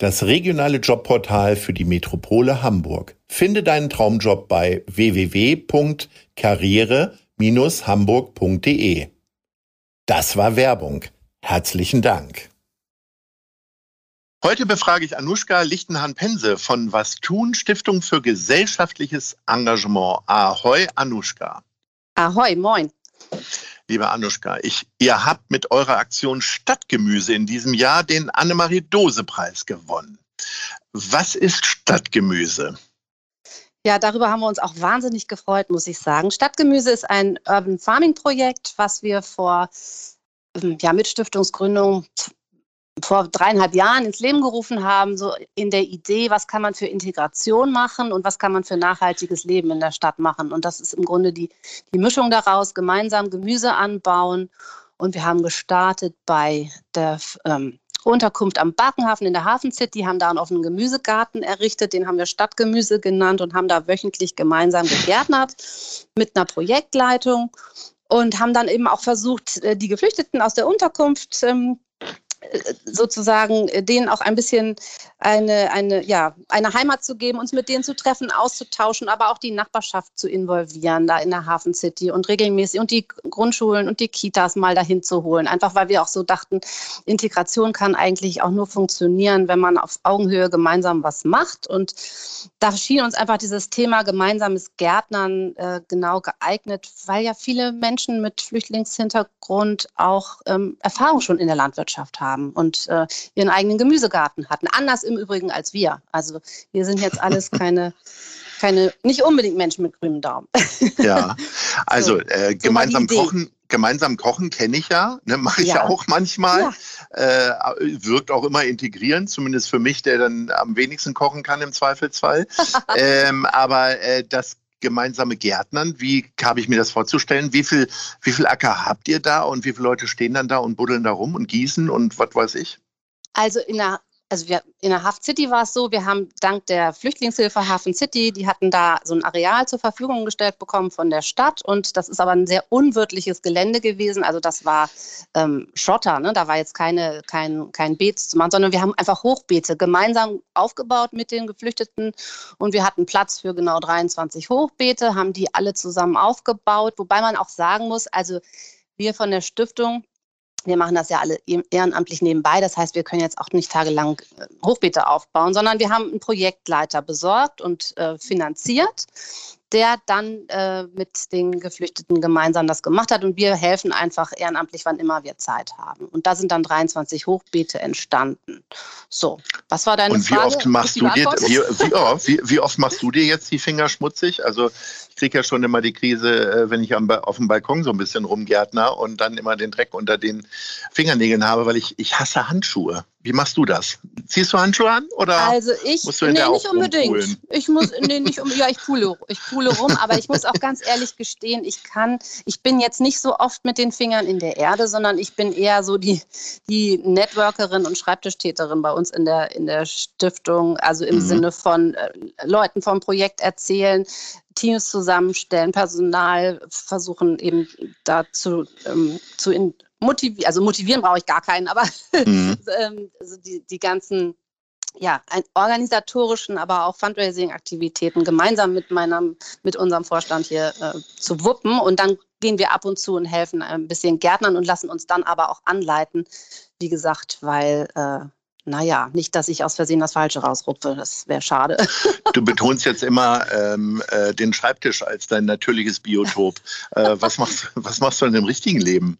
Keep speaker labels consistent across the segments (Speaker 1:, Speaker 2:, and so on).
Speaker 1: Das regionale Jobportal für die Metropole Hamburg. Finde deinen Traumjob bei www.karriere-hamburg.de. Das war Werbung. Herzlichen Dank. Heute befrage ich Anushka Lichtenhahn-Pense von Was tun Stiftung für gesellschaftliches Engagement. Ahoi, Anushka.
Speaker 2: Ahoi, moin.
Speaker 1: Liebe Anushka, ich, ihr habt mit eurer Aktion Stadtgemüse in diesem Jahr den Annemarie-Dose-Preis gewonnen. Was ist Stadtgemüse?
Speaker 2: Ja, darüber haben wir uns auch wahnsinnig gefreut, muss ich sagen. Stadtgemüse ist ein Urban Farming Projekt, was wir vor ähm, ja, mit Stiftungsgründung vor dreieinhalb Jahren ins Leben gerufen haben, so in der Idee, was kann man für Integration machen und was kann man für nachhaltiges Leben in der Stadt machen. Und das ist im Grunde die, die Mischung daraus, gemeinsam Gemüse anbauen. Und wir haben gestartet bei der ähm, Unterkunft am Bakenhafen in der Hafen City, haben da einen offenen Gemüsegarten errichtet, den haben wir Stadtgemüse genannt und haben da wöchentlich gemeinsam gegärtnert mit einer Projektleitung und haben dann eben auch versucht, äh, die Geflüchteten aus der Unterkunft ähm, sozusagen äh, denen auch ein bisschen eine, eine, ja, eine Heimat zu geben, uns mit denen zu treffen, auszutauschen, aber auch die Nachbarschaft zu involvieren, da in der Hafen City und regelmäßig und die Grundschulen und die Kitas mal dahin zu holen. Einfach weil wir auch so dachten, Integration kann eigentlich auch nur funktionieren, wenn man auf Augenhöhe gemeinsam was macht. Und da schien uns einfach dieses Thema gemeinsames Gärtnern äh, genau geeignet, weil ja viele Menschen mit Flüchtlingshintergrund auch ähm, Erfahrung schon in der Landwirtschaft haben und äh, ihren eigenen Gemüsegarten hatten. Anders im Übrigen als wir. Also wir sind jetzt alles keine, keine nicht unbedingt Menschen mit grünem Daumen.
Speaker 1: Ja, also so, äh, gemeinsam so kochen. Gemeinsam kochen kenne ich ja, ne, mache ich ja. auch manchmal. Ja. Äh, wirkt auch immer integrierend, zumindest für mich, der dann am wenigsten kochen kann im Zweifelsfall. ähm, aber äh, das gemeinsame Gärtnern, wie habe ich mir das vorzustellen? Wie viel, wie viel Acker habt ihr da und wie viele Leute stehen dann da und buddeln da rum und gießen und was weiß ich?
Speaker 2: Also in der also wir, in der Haft City war es so, wir haben dank der Flüchtlingshilfe Hafen City, die hatten da so ein Areal zur Verfügung gestellt bekommen von der Stadt und das ist aber ein sehr unwirtliches Gelände gewesen. Also das war ähm, Schotter, ne? da war jetzt keine, kein, kein Beet zu machen, sondern wir haben einfach Hochbeete gemeinsam aufgebaut mit den Geflüchteten und wir hatten Platz für genau 23 Hochbeete, haben die alle zusammen aufgebaut, wobei man auch sagen muss, also wir von der Stiftung, wir machen das ja alle ehrenamtlich nebenbei. Das heißt, wir können jetzt auch nicht tagelang äh, Hochbeete aufbauen, sondern wir haben einen Projektleiter besorgt und äh, finanziert, der dann äh, mit den Geflüchteten gemeinsam das gemacht hat. Und wir helfen einfach ehrenamtlich, wann immer wir Zeit haben. Und da sind dann 23 Hochbeete entstanden. So, was war deine
Speaker 1: und wie
Speaker 2: Frage?
Speaker 1: Oft machst du dir, wie, wie, oh, wie, wie, oft machst du dir jetzt die Finger schmutzig? Also ich kriege ja schon immer die Krise, äh, wenn ich am, auf dem Balkon so ein bisschen rumgärtner und dann immer den Dreck unter den Fingernägeln habe, weil ich, ich hasse Handschuhe. Wie machst du das? Ziehst du Handschuhe an oder
Speaker 2: also ich,
Speaker 1: musst du in
Speaker 2: nee, nicht unbedingt. Ich muss, nee, nicht um, ja, ich pule, ich pule rum, aber ich muss auch ganz ehrlich gestehen, ich kann, ich bin jetzt nicht so oft mit den Fingern in der Erde, sondern ich bin eher so die, die Networkerin und Schreibtischtäterin bei uns in der, in der Stiftung, also im mhm. Sinne von äh, Leuten vom Projekt erzählen, Teams zusammenstellen, Personal versuchen eben dazu ähm, zu in, motivieren, also motivieren brauche ich gar keinen, aber mhm. also die, die ganzen ja, organisatorischen, aber auch Fundraising-Aktivitäten gemeinsam mit meinem, mit unserem Vorstand hier äh, zu wuppen. Und dann gehen wir ab und zu und helfen ein bisschen Gärtnern und lassen uns dann aber auch anleiten, wie gesagt, weil äh, naja, nicht, dass ich aus Versehen das Falsche rausrupfe, das wäre schade.
Speaker 1: Du betonst jetzt immer ähm, äh, den Schreibtisch als dein natürliches Biotop. Äh, was, machst, was machst du in dem richtigen Leben?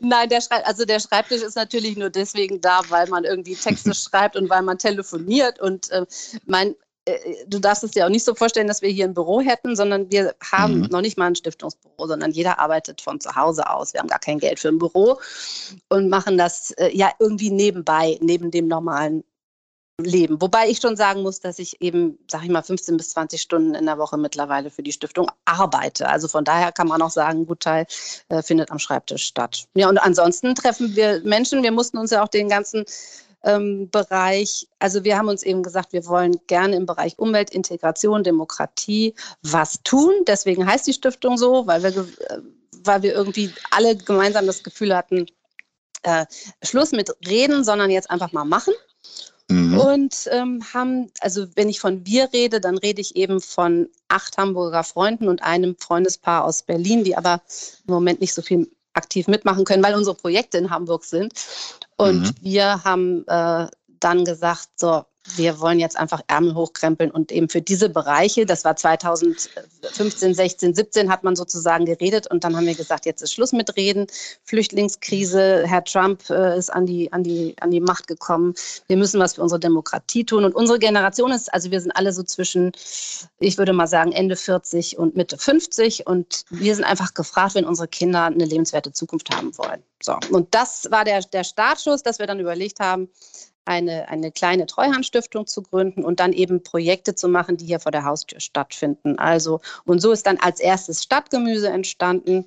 Speaker 2: Nein, der Schrei also der Schreibtisch ist natürlich nur deswegen da, weil man irgendwie Texte schreibt und weil man telefoniert. Und äh, mein, äh, du darfst es dir auch nicht so vorstellen, dass wir hier ein Büro hätten, sondern wir haben mhm. noch nicht mal ein Stiftungsbüro, sondern jeder arbeitet von zu Hause aus. Wir haben gar kein Geld für ein Büro und machen das äh, ja irgendwie nebenbei, neben dem normalen Leben. Wobei ich schon sagen muss, dass ich eben, sag ich mal, 15 bis 20 Stunden in der Woche mittlerweile für die Stiftung arbeite. Also von daher kann man auch sagen, ein Gutteil äh, findet am Schreibtisch statt. Ja, und ansonsten treffen wir Menschen. Wir mussten uns ja auch den ganzen ähm, Bereich, also wir haben uns eben gesagt, wir wollen gerne im Bereich Umwelt, Integration, Demokratie was tun. Deswegen heißt die Stiftung so, weil wir, äh, weil wir irgendwie alle gemeinsam das Gefühl hatten, äh, Schluss mit Reden, sondern jetzt einfach mal machen. Mhm. Und ähm, haben, also wenn ich von wir rede, dann rede ich eben von acht Hamburger Freunden und einem Freundespaar aus Berlin, die aber im Moment nicht so viel aktiv mitmachen können, weil unsere Projekte in Hamburg sind. Und mhm. wir haben äh, dann gesagt, so, wir wollen jetzt einfach Ärmel hochkrempeln und eben für diese Bereiche, das war 2015, 16, 17, hat man sozusagen geredet und dann haben wir gesagt, jetzt ist Schluss mit Reden. Flüchtlingskrise, Herr Trump äh, ist an die, an, die, an die Macht gekommen. Wir müssen was für unsere Demokratie tun und unsere Generation ist, also wir sind alle so zwischen, ich würde mal sagen, Ende 40 und Mitte 50 und wir sind einfach gefragt, wenn unsere Kinder eine lebenswerte Zukunft haben wollen. So, und das war der, der Startschuss, dass wir dann überlegt haben, eine, eine kleine Treuhandstiftung zu gründen und dann eben Projekte zu machen, die hier vor der Haustür stattfinden. Also, und so ist dann als erstes Stadtgemüse entstanden.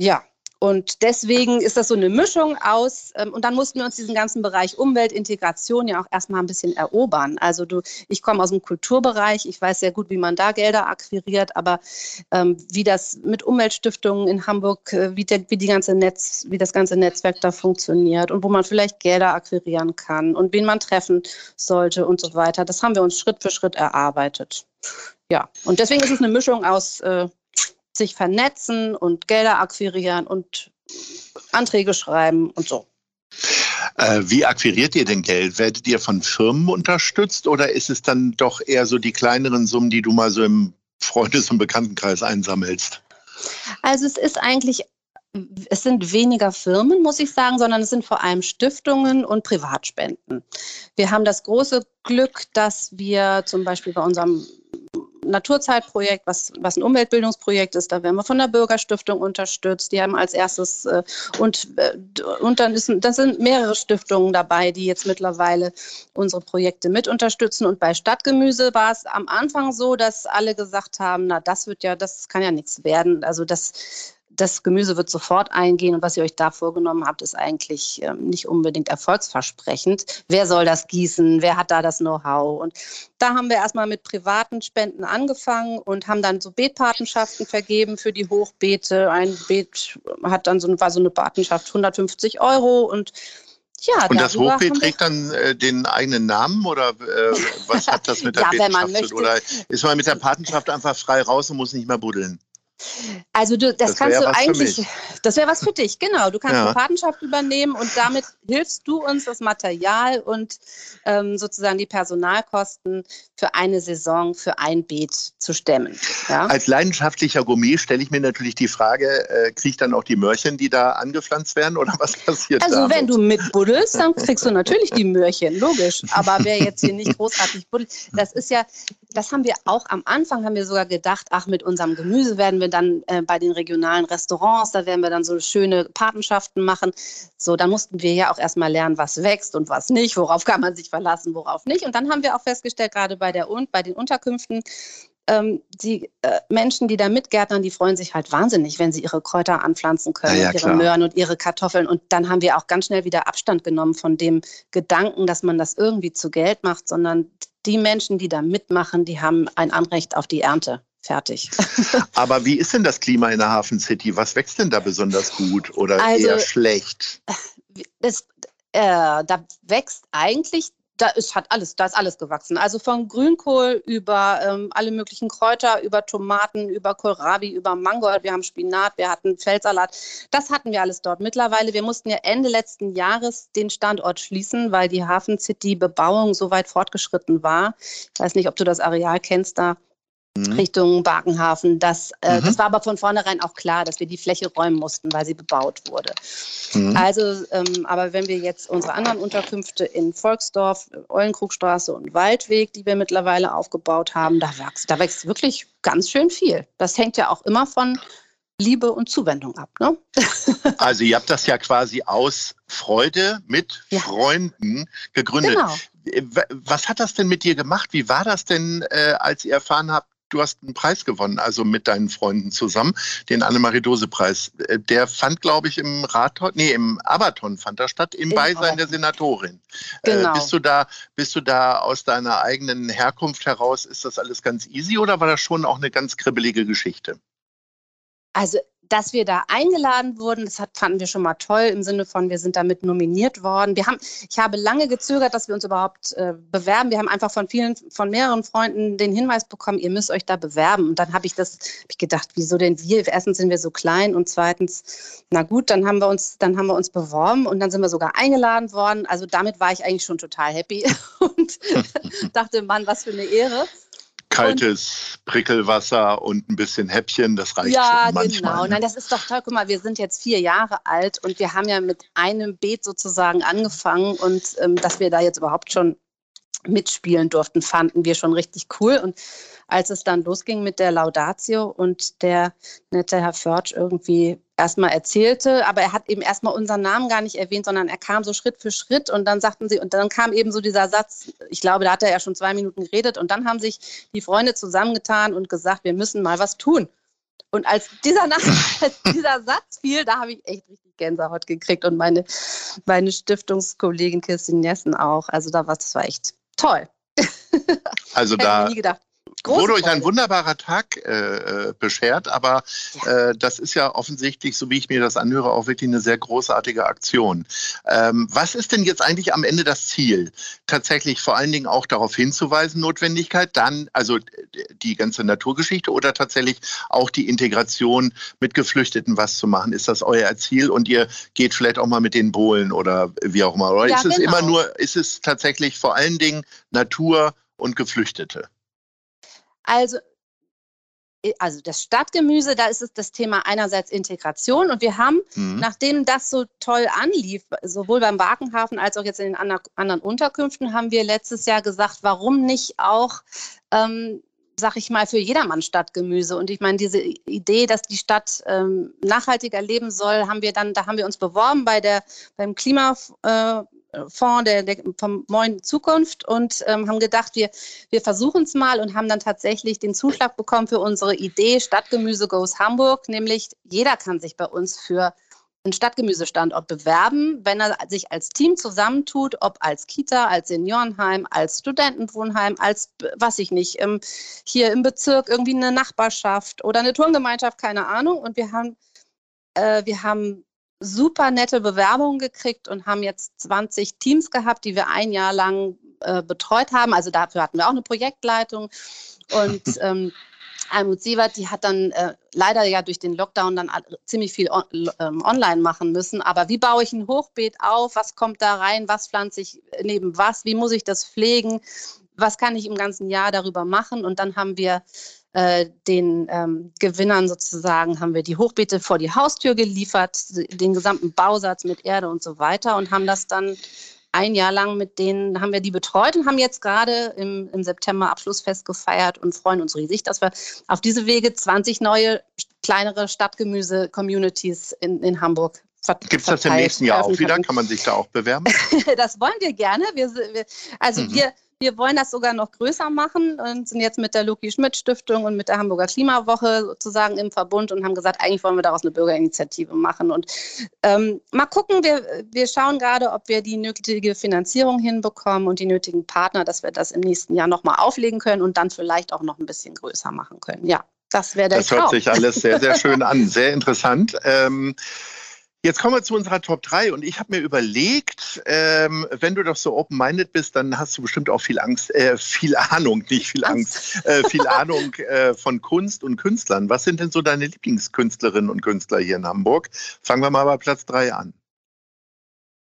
Speaker 2: Ja, und deswegen ist das so eine Mischung aus, ähm, und dann mussten wir uns diesen ganzen Bereich Umweltintegration ja auch erstmal ein bisschen erobern. Also du, ich komme aus dem Kulturbereich, ich weiß sehr gut, wie man da Gelder akquiriert, aber ähm, wie das mit Umweltstiftungen in Hamburg, äh, wie, der, wie, die ganze Netz, wie das ganze Netzwerk da funktioniert und wo man vielleicht Gelder akquirieren kann und wen man treffen sollte und so weiter, das haben wir uns Schritt für Schritt erarbeitet. Ja, und deswegen ist es eine Mischung aus äh, sich vernetzen und Gelder akquirieren und Anträge schreiben und so.
Speaker 1: Äh, wie akquiriert ihr denn Geld? Werdet ihr von Firmen unterstützt oder ist es dann doch eher so die kleineren Summen, die du mal so im Freundes- und Bekanntenkreis einsammelst?
Speaker 2: Also es ist eigentlich es sind weniger Firmen, muss ich sagen, sondern es sind vor allem Stiftungen und Privatspenden. Wir haben das große Glück, dass wir zum Beispiel bei unserem Naturzeitprojekt, was, was ein Umweltbildungsprojekt ist. Da werden wir von der Bürgerstiftung unterstützt. Die haben als erstes äh, und, äh, und dann ist, das sind mehrere Stiftungen dabei, die jetzt mittlerweile unsere Projekte mit unterstützen. Und bei Stadtgemüse war es am Anfang so, dass alle gesagt haben, na, das wird ja, das kann ja nichts werden. Also das das Gemüse wird sofort eingehen und was ihr euch da vorgenommen habt, ist eigentlich ähm, nicht unbedingt erfolgsversprechend. Wer soll das gießen? Wer hat da das Know-how? Und da haben wir erstmal mit privaten Spenden angefangen und haben dann so Beetpatenschaften vergeben für die Hochbeete. Ein Beet hat dann so, war so eine Patenschaft 150 Euro und ja,
Speaker 1: und das Hochbeet trägt dann äh, den eigenen Namen oder äh, was hat das mit der ja, Patenschaft zu tun? Oder ist man mit der Patenschaft einfach frei raus und muss nicht mehr buddeln?
Speaker 2: Also du, das, das kannst du eigentlich, das wäre was für dich, genau. Du kannst ja. eine Patenschaft übernehmen und damit hilfst du uns das Material und ähm, sozusagen die Personalkosten für eine Saison, für ein Beet zu stemmen.
Speaker 1: Ja? Als leidenschaftlicher Gourmet stelle ich mir natürlich die Frage, äh, kriege ich dann auch die Möhrchen, die da angepflanzt werden oder was passiert
Speaker 2: Also
Speaker 1: damit?
Speaker 2: wenn du mitbuddelst, dann kriegst du natürlich die Möhrchen, logisch. Aber wer jetzt hier nicht großartig buddelt, das ist ja, das haben wir auch am Anfang, haben wir sogar gedacht, ach, mit unserem Gemüse werden wir dann äh, bei den regionalen Restaurants, da werden wir dann so schöne Patenschaften machen. So, da mussten wir ja auch erstmal lernen, was wächst und was nicht, worauf kann man sich verlassen, worauf nicht. Und dann haben wir auch festgestellt, gerade bei, der, bei den Unterkünften, ähm, die äh, Menschen, die da mitgärtnern, die freuen sich halt wahnsinnig, wenn sie ihre Kräuter anpflanzen können, ja, ja, ihre Möhren und ihre Kartoffeln. Und dann haben wir auch ganz schnell wieder Abstand genommen von dem Gedanken, dass man das irgendwie zu Geld macht, sondern die Menschen, die da mitmachen, die haben ein Anrecht auf die Ernte. Fertig.
Speaker 1: Aber wie ist denn das Klima in der Hafen City? Was wächst denn da besonders gut oder also, eher schlecht?
Speaker 2: Das, äh, da wächst eigentlich da ist, hat alles, da ist alles gewachsen. Also von Grünkohl über ähm, alle möglichen Kräuter, über Tomaten, über Kohlrabi, über Mangold. Wir haben Spinat, wir hatten Feldsalat. Das hatten wir alles dort. Mittlerweile, wir mussten ja Ende letzten Jahres den Standort schließen, weil die Hafen City Bebauung so weit fortgeschritten war. Ich weiß nicht, ob du das Areal kennst da mhm. Richtung Barkenhafen. Das, äh, mhm. das war aber von vornherein auch klar, dass wir die Fläche räumen mussten, weil sie bebaut wurde. Mhm. Also, ähm, aber wenn wir jetzt unsere anderen Unterkünfte in Volksdorf, Eulenkrugstraße und Waldweg, die wir mittlerweile aufgebaut haben, da wächst, da wächst wirklich ganz schön viel. Das hängt ja auch immer von Liebe und Zuwendung ab. Ne?
Speaker 1: also ihr habt das ja quasi aus Freude mit ja. Freunden gegründet. Genau. Äh, was hat das denn mit dir gemacht? Wie war das denn, äh, als ihr erfahren habt, du hast einen Preis gewonnen, also mit deinen Freunden zusammen, den Annemarie-Dose-Preis. Äh, der fand, glaube ich, im Rathon, nee, im Abaton fand er statt, im, Im Beisein Abaton. der Senatorin. Genau. Äh, bist, du da, bist du da aus deiner eigenen Herkunft heraus, ist das alles ganz easy oder war das schon auch eine ganz kribbelige Geschichte?
Speaker 2: Also dass wir da eingeladen wurden, das hat, fanden wir schon mal toll im Sinne von, wir sind damit nominiert worden. Wir haben, ich habe lange gezögert, dass wir uns überhaupt äh, bewerben. Wir haben einfach von vielen, von mehreren Freunden den Hinweis bekommen, ihr müsst euch da bewerben. Und dann habe ich das, hab ich gedacht, wieso denn wir? Erstens sind wir so klein und zweitens, na gut, dann haben wir uns, dann haben wir uns beworben und dann sind wir sogar eingeladen worden. Also damit war ich eigentlich schon total happy und dachte, Mann, was für eine Ehre
Speaker 1: kaltes Prickelwasser und ein bisschen Häppchen, das reicht
Speaker 2: ja,
Speaker 1: schon manchmal.
Speaker 2: Ja, genau. Nein, das ist doch toll. Guck mal, wir sind jetzt vier Jahre alt und wir haben ja mit einem Beet sozusagen angefangen und ähm, dass wir da jetzt überhaupt schon mitspielen durften, fanden wir schon richtig cool. Und als es dann losging mit der Laudatio und der nette Herr Förtsch irgendwie erstmal erzählte, aber er hat eben erstmal unseren Namen gar nicht erwähnt, sondern er kam so Schritt für Schritt und dann sagten sie, und dann kam eben so dieser Satz, ich glaube, da hat er ja schon zwei Minuten geredet und dann haben sich die Freunde zusammengetan und gesagt, wir müssen mal was tun. Und als dieser, als dieser Satz fiel, da habe ich echt richtig Gänsehaut gekriegt und meine, meine Stiftungskollegin Kirstin Nessen auch. Also da war das war echt toll.
Speaker 1: Also da, wurde euch ein wunderbarer Tag äh, äh, beschert, aber ja. äh, das ist ja offensichtlich, so wie ich mir das anhöre, auch wirklich eine sehr großartige Aktion. Ähm, was ist denn jetzt eigentlich am Ende das Ziel? Tatsächlich vor allen Dingen auch darauf hinzuweisen, Notwendigkeit, dann also die ganze Naturgeschichte oder tatsächlich auch die Integration mit Geflüchteten was zu machen? Ist das euer Ziel und ihr geht vielleicht auch mal mit den Bohlen oder wie auch immer? Oder ja, ist es genau. immer nur, ist es tatsächlich vor allen Dingen Natur und Geflüchtete?
Speaker 2: Also also das Stadtgemüse, da ist es das Thema einerseits Integration und wir haben, mhm. nachdem das so toll anlief, sowohl beim Wakenhafen als auch jetzt in den anderen Unterkünften, haben wir letztes Jahr gesagt, warum nicht auch, ähm, sag ich mal, für jedermann Stadtgemüse. Und ich meine, diese Idee, dass die Stadt ähm, nachhaltiger leben soll, haben wir dann, da haben wir uns beworben bei der, beim Klima, äh, Fonds der, der vom Neuen Zukunft und ähm, haben gedacht, wir, wir versuchen es mal und haben dann tatsächlich den Zuschlag bekommen für unsere Idee Stadtgemüse Goes Hamburg, nämlich jeder kann sich bei uns für einen Stadtgemüsestandort bewerben, wenn er sich als Team zusammentut, ob als Kita, als Seniorenheim, als Studentenwohnheim, als, was ich nicht, ähm, hier im Bezirk irgendwie eine Nachbarschaft oder eine Turngemeinschaft, keine Ahnung. Und wir haben, äh, wir haben super nette Bewerbungen gekriegt und haben jetzt 20 Teams gehabt, die wir ein Jahr lang äh, betreut haben. Also dafür hatten wir auch eine Projektleitung. Und ähm, Almut Sievert, die hat dann äh, leider ja durch den Lockdown dann ziemlich viel on, ähm, online machen müssen. Aber wie baue ich ein Hochbeet auf? Was kommt da rein? Was pflanze ich neben was? Wie muss ich das pflegen? Was kann ich im ganzen Jahr darüber machen? Und dann haben wir äh, den ähm, Gewinnern sozusagen haben wir die Hochbeete vor die Haustür geliefert, den gesamten Bausatz mit Erde und so weiter und haben das dann ein Jahr lang mit denen haben wir die betreut und haben jetzt gerade im, im September Abschlussfest gefeiert und freuen uns riesig, dass wir auf diese Wege 20 neue kleinere Stadtgemüse-Communities in, in Hamburg
Speaker 1: Gibt es das im nächsten Jahr auch wieder? Kann man sich da auch bewerben?
Speaker 2: das wollen wir gerne. Wir, wir, also mhm. wir, wir wollen das sogar noch größer machen und sind jetzt mit der Luki Schmidt Stiftung und mit der Hamburger Klimawoche sozusagen im Verbund und haben gesagt, eigentlich wollen wir daraus eine Bürgerinitiative machen. Und ähm, mal gucken, wir, wir schauen gerade, ob wir die nötige Finanzierung hinbekommen und die nötigen Partner, dass wir das im nächsten Jahr nochmal auflegen können und dann vielleicht auch noch ein bisschen größer machen können. Ja, das wäre der
Speaker 1: Das hört sich alles sehr, sehr schön an. Sehr interessant. Ähm, Jetzt kommen wir zu unserer Top 3 und ich habe mir überlegt, ähm, wenn du doch so open-minded bist, dann hast du bestimmt auch viel Angst, äh, viel Ahnung, nicht viel Angst, äh, viel Ahnung äh, von Kunst und Künstlern. Was sind denn so deine Lieblingskünstlerinnen und Künstler hier in Hamburg? Fangen wir mal bei Platz 3 an.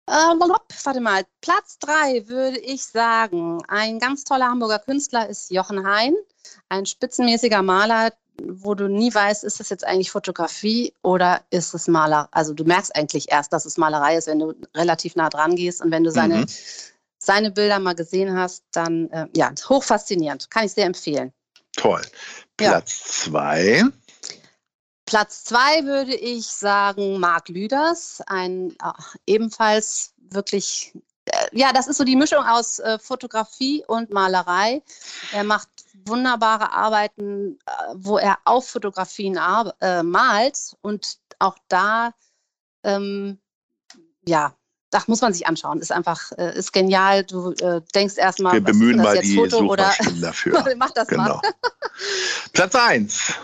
Speaker 2: Ähm, warte mal, Platz 3 würde ich sagen, ein ganz toller Hamburger Künstler ist Jochen Hein. ein spitzenmäßiger Maler, wo du nie weißt, ist das jetzt eigentlich Fotografie oder ist es Maler? Also du merkst eigentlich erst, dass es Malerei ist, wenn du relativ nah dran gehst und wenn du seine, mhm. seine Bilder mal gesehen hast, dann äh, ja, hochfaszinierend. Kann ich sehr empfehlen.
Speaker 1: Toll. Platz ja. zwei.
Speaker 2: Platz zwei würde ich sagen Marc Lüders, ein äh, ebenfalls wirklich, äh, ja, das ist so die Mischung aus äh, Fotografie und Malerei. Er macht wunderbare Arbeiten, äh, wo er auf Fotografien äh, malt und auch da, ähm, ja, das muss man sich anschauen. Ist einfach, äh, ist genial. Du äh, denkst erstmal,
Speaker 1: wir bemühen mal die Foto oder dafür.
Speaker 2: Mach das genau. mal.
Speaker 1: Platz 1.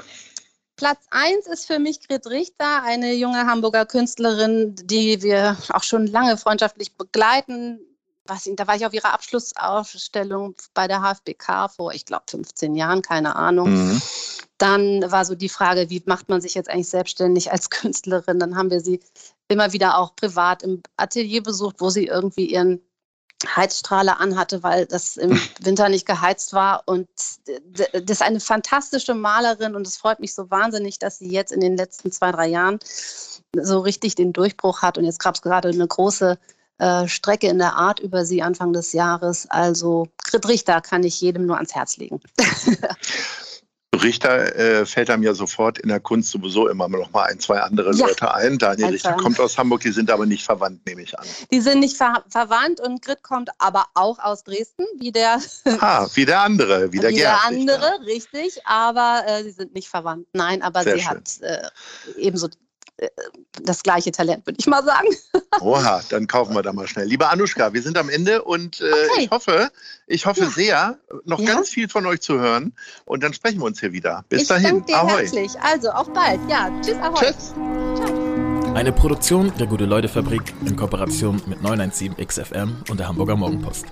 Speaker 2: Platz 1 ist für mich Grit Richter, eine junge Hamburger Künstlerin, die wir auch schon lange freundschaftlich begleiten. Was, da war ich auf ihrer Abschlussausstellung bei der HFBK vor, ich glaube, 15 Jahren, keine Ahnung. Mhm. Dann war so die Frage, wie macht man sich jetzt eigentlich selbstständig als Künstlerin? Dann haben wir sie immer wieder auch privat im Atelier besucht, wo sie irgendwie ihren Heizstrahler anhatte, weil das im Winter nicht geheizt war. Und das ist eine fantastische Malerin und es freut mich so wahnsinnig, dass sie jetzt in den letzten zwei, drei Jahren so richtig den Durchbruch hat. Und jetzt gab es gerade eine große äh, Strecke in der Art über sie Anfang des Jahres. Also Grit Richter kann ich jedem nur ans Herz legen.
Speaker 1: Richter äh, fällt einem ja sofort in der Kunst sowieso immer noch mal ein, zwei andere ja. Leute ein. Daniel ein, Richter kommt aus Hamburg, die sind aber nicht verwandt, nehme ich an.
Speaker 2: Die sind nicht ver verwandt und Grit kommt aber auch aus Dresden, wie der.
Speaker 1: Ah, wie der andere, wie der Wie
Speaker 2: der andere, richtig, aber äh, sie sind nicht verwandt. Nein, aber Sehr sie schön. hat äh, ebenso das gleiche Talent, würde ich mal sagen.
Speaker 1: Oha, dann kaufen wir da mal schnell. Liebe Anuschka, wir sind am Ende und äh, okay. ich hoffe, ich hoffe ja. sehr, noch ja. ganz viel von euch zu hören und dann sprechen wir uns hier wieder. Bis
Speaker 2: ich
Speaker 1: dahin.
Speaker 2: Danke dir Ahoi. herzlich. Also, auf bald. Ja, tschüss, Ahoi. Tschüss.
Speaker 3: Eine Produktion der Gute-Leute-Fabrik in Kooperation mit 917XFM und der Hamburger Morgenpost.